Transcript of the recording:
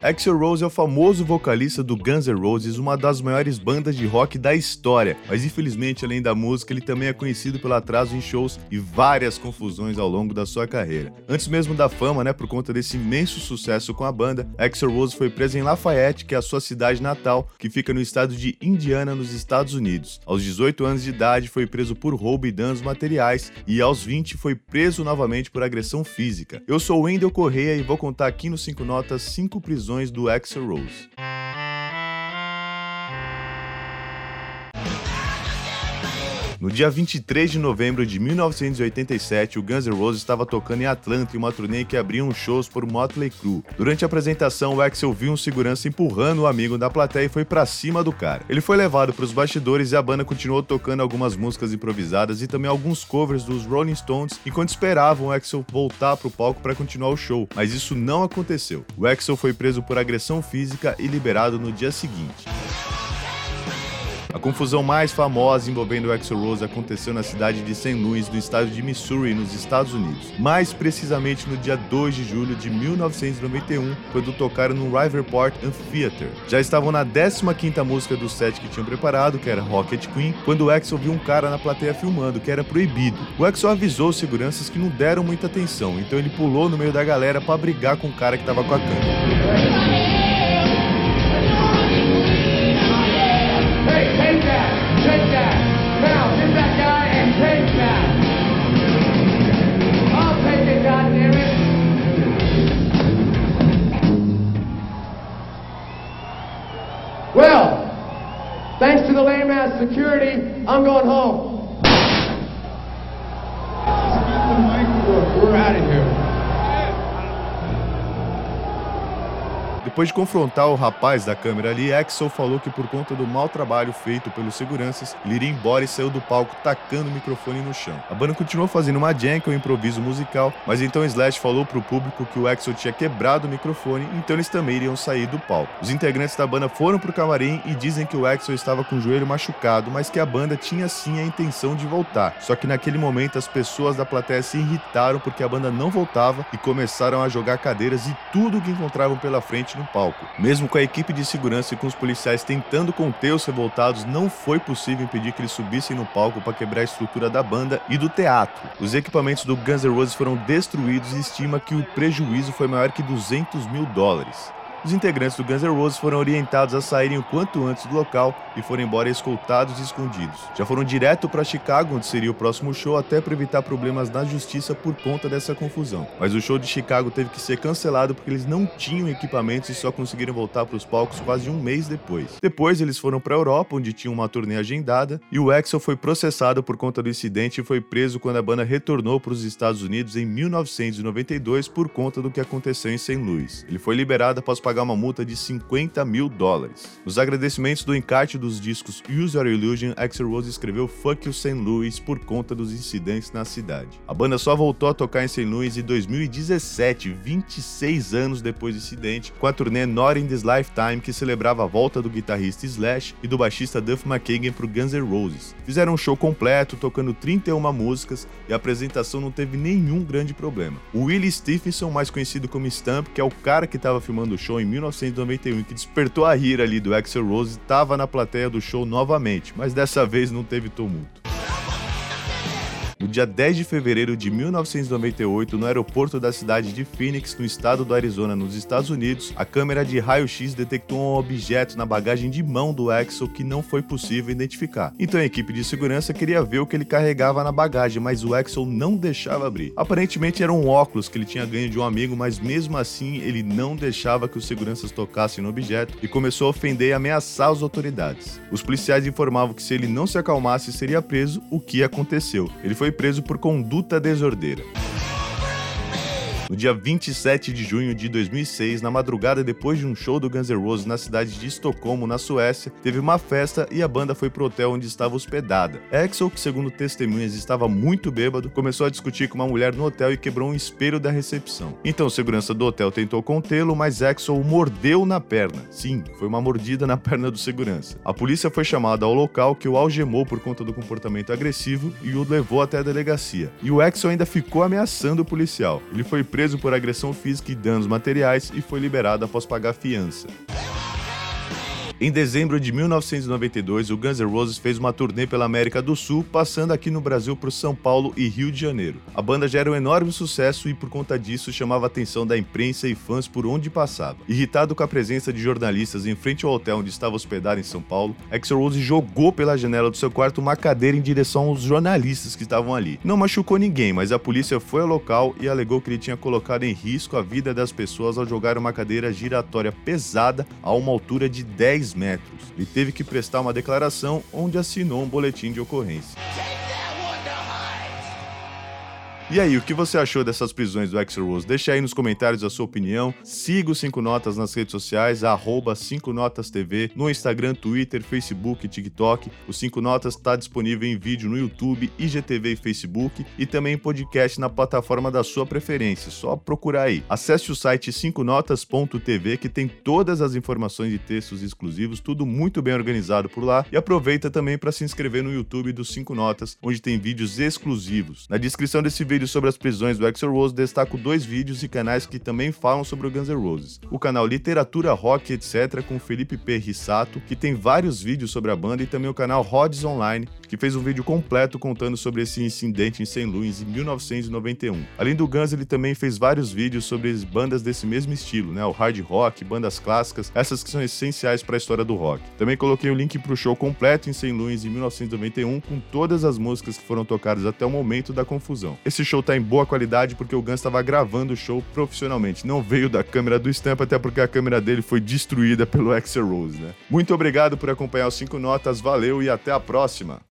Axel Rose é o famoso vocalista do Guns N' Roses, uma das maiores bandas de rock da história, mas infelizmente, além da música, ele também é conhecido pelo atraso em shows e várias confusões ao longo da sua carreira. Antes mesmo da fama, né, por conta desse imenso sucesso com a banda, Axel Rose foi preso em Lafayette, que é a sua cidade natal, que fica no estado de Indiana, nos Estados Unidos. Aos 18 anos de idade, foi preso por roubo e danos materiais e aos 20 foi preso novamente por agressão física. Eu sou Wendel Correia e vou contar aqui no 5 Notas 5 prisões do Axel Rose. No dia 23 de novembro de 1987, o Guns N' Roses estava tocando em Atlanta em uma turnê que abriam shows por Motley Crue. Durante a apresentação, o Axel viu um segurança empurrando o amigo da plateia e foi para cima do cara. Ele foi levado para os bastidores e a banda continuou tocando algumas músicas improvisadas e também alguns covers dos Rolling Stones enquanto esperavam o Axel voltar para o palco para continuar o show, mas isso não aconteceu. O Axel foi preso por agressão física e liberado no dia seguinte. A confusão mais famosa envolvendo o Axl Rose aconteceu na cidade de St. Louis, no estado de Missouri, nos Estados Unidos. Mais precisamente no dia 2 de julho de 1991, quando tocaram no Riverport Amphitheater. Já estavam na 15ª música do set que tinham preparado, que era Rocket Queen, quando o Axl viu um cara na plateia filmando, que era proibido. O Axl avisou os seguranças que não deram muita atenção, então ele pulou no meio da galera para brigar com o cara que estava com a câmera. Security, I'm going home. Depois de confrontar o rapaz da câmera ali, Axel falou que por conta do mau trabalho feito pelos seguranças, ele iria embora e saiu do palco tacando o microfone no chão. A banda continuou fazendo uma jam, que é um improviso musical, mas então Slash falou pro público que o Axel tinha quebrado o microfone, então eles também iriam sair do palco. Os integrantes da banda foram pro camarim e dizem que o Axel estava com o joelho machucado, mas que a banda tinha sim a intenção de voltar. Só que naquele momento as pessoas da plateia se irritaram porque a banda não voltava e começaram a jogar cadeiras e tudo que encontravam pela frente no palco. Mesmo com a equipe de segurança e com os policiais tentando conter os revoltados, não foi possível impedir que eles subissem no palco para quebrar a estrutura da banda e do teatro. Os equipamentos do Guns N' Roses foram destruídos e estima que o prejuízo foi maior que 200 mil dólares. Os integrantes do Guns N' Roses foram orientados a saírem o quanto antes do local e foram embora escoltados e escondidos. Já foram direto para Chicago, onde seria o próximo show, até para evitar problemas na justiça por conta dessa confusão. Mas o show de Chicago teve que ser cancelado porque eles não tinham equipamentos e só conseguiram voltar para os palcos quase um mês depois. Depois eles foram para a Europa, onde tinham uma turnê agendada, e o Axel foi processado por conta do incidente e foi preso quando a banda retornou para os Estados Unidos em 1992 por conta do que aconteceu em St. Louis. Ele foi liberado após pagar uma multa de 50 mil dólares. Nos agradecimentos do encarte dos discos Use Your Illusion, Axel Rose escreveu Fuck You St. Louis por conta dos incidentes na cidade. A banda só voltou a tocar em St. Louis em 2017, 26 anos depois do incidente, com a turnê Not in This Lifetime, que celebrava a volta do guitarrista Slash e do baixista Duff McKagan pro Guns N' Roses. Fizeram um show completo, tocando 31 músicas, e a apresentação não teve nenhum grande problema. O Willie Stephenson, mais conhecido como Stump, que é o cara que estava filmando o show em 1991 que despertou a ira ali do Axel Rose estava na plateia do show novamente, mas dessa vez não teve tumulto. No dia 10 de fevereiro de 1998, no aeroporto da cidade de Phoenix, no estado do Arizona, nos Estados Unidos, a câmera de raio-x detectou um objeto na bagagem de mão do Axel que não foi possível identificar. Então a equipe de segurança queria ver o que ele carregava na bagagem, mas o Axel não deixava abrir. Aparentemente era um óculos que ele tinha ganho de um amigo, mas mesmo assim ele não deixava que os seguranças tocassem no objeto e começou a ofender e ameaçar as autoridades. Os policiais informavam que se ele não se acalmasse seria preso, o que aconteceu. Ele foi foi preso por conduta desordeira. No dia 27 de junho de 2006, na madrugada depois de um show do Guns N' Roses na cidade de Estocolmo, na Suécia, teve uma festa e a banda foi pro hotel onde estava hospedada. Axel, que segundo testemunhas estava muito bêbado, começou a discutir com uma mulher no hotel e quebrou um espelho da recepção. Então o segurança do hotel tentou contê-lo, mas Axel o mordeu na perna. Sim, foi uma mordida na perna do segurança. A polícia foi chamada ao local que o algemou por conta do comportamento agressivo e o levou até a delegacia. E o Axel ainda ficou ameaçando o policial. Ele foi preso preso por agressão física e danos materiais e foi liberado após pagar fiança. Em dezembro de 1992, o Guns N' Roses fez uma turnê pela América do Sul, passando aqui no Brasil por São Paulo e Rio de Janeiro. A banda já era um enorme sucesso e, por conta disso, chamava a atenção da imprensa e fãs por onde passava. Irritado com a presença de jornalistas em frente ao hotel onde estava hospedado em São Paulo, Axl Rose jogou pela janela do seu quarto uma cadeira em direção aos jornalistas que estavam ali. Não machucou ninguém, mas a polícia foi ao local e alegou que ele tinha colocado em risco a vida das pessoas ao jogar uma cadeira giratória pesada a uma altura de 10 metros. Ele teve que prestar uma declaração onde assinou um boletim de ocorrência. E aí, o que você achou dessas prisões do Axel Rose? Deixa aí nos comentários a sua opinião. Siga o 5 Notas nas redes sociais, arroba 5 Notas TV, no Instagram, Twitter, Facebook TikTok. O 5 Notas está disponível em vídeo no YouTube, IGTV e Facebook e também em podcast na plataforma da sua preferência. Só procurar aí. Acesse o site 5notas.tv que tem todas as informações e textos exclusivos, tudo muito bem organizado por lá. E aproveita também para se inscrever no YouTube do 5 Notas, onde tem vídeos exclusivos. Na descrição desse vídeo vídeo sobre as prisões do Axl Rose, destaco dois vídeos e canais que também falam sobre o Guns N' Roses. O canal Literatura Rock etc com Felipe P. Rissato, que tem vários vídeos sobre a banda, e também o canal Rods Online, que fez um vídeo completo contando sobre esse incidente em St. Louis em 1991. Além do Guns, ele também fez vários vídeos sobre bandas desse mesmo estilo, né? O hard rock, bandas clássicas, essas que são essenciais para a história do rock. Também coloquei o link para o show completo em St. Louis em 1991 com todas as músicas que foram tocadas até o momento da confusão. Esse show tá em boa qualidade porque o Guns estava gravando o show profissionalmente. Não veio da câmera do Stamp, até porque a câmera dele foi destruída pelo Axel Rose, né? Muito obrigado por acompanhar os 5 notas, valeu e até a próxima!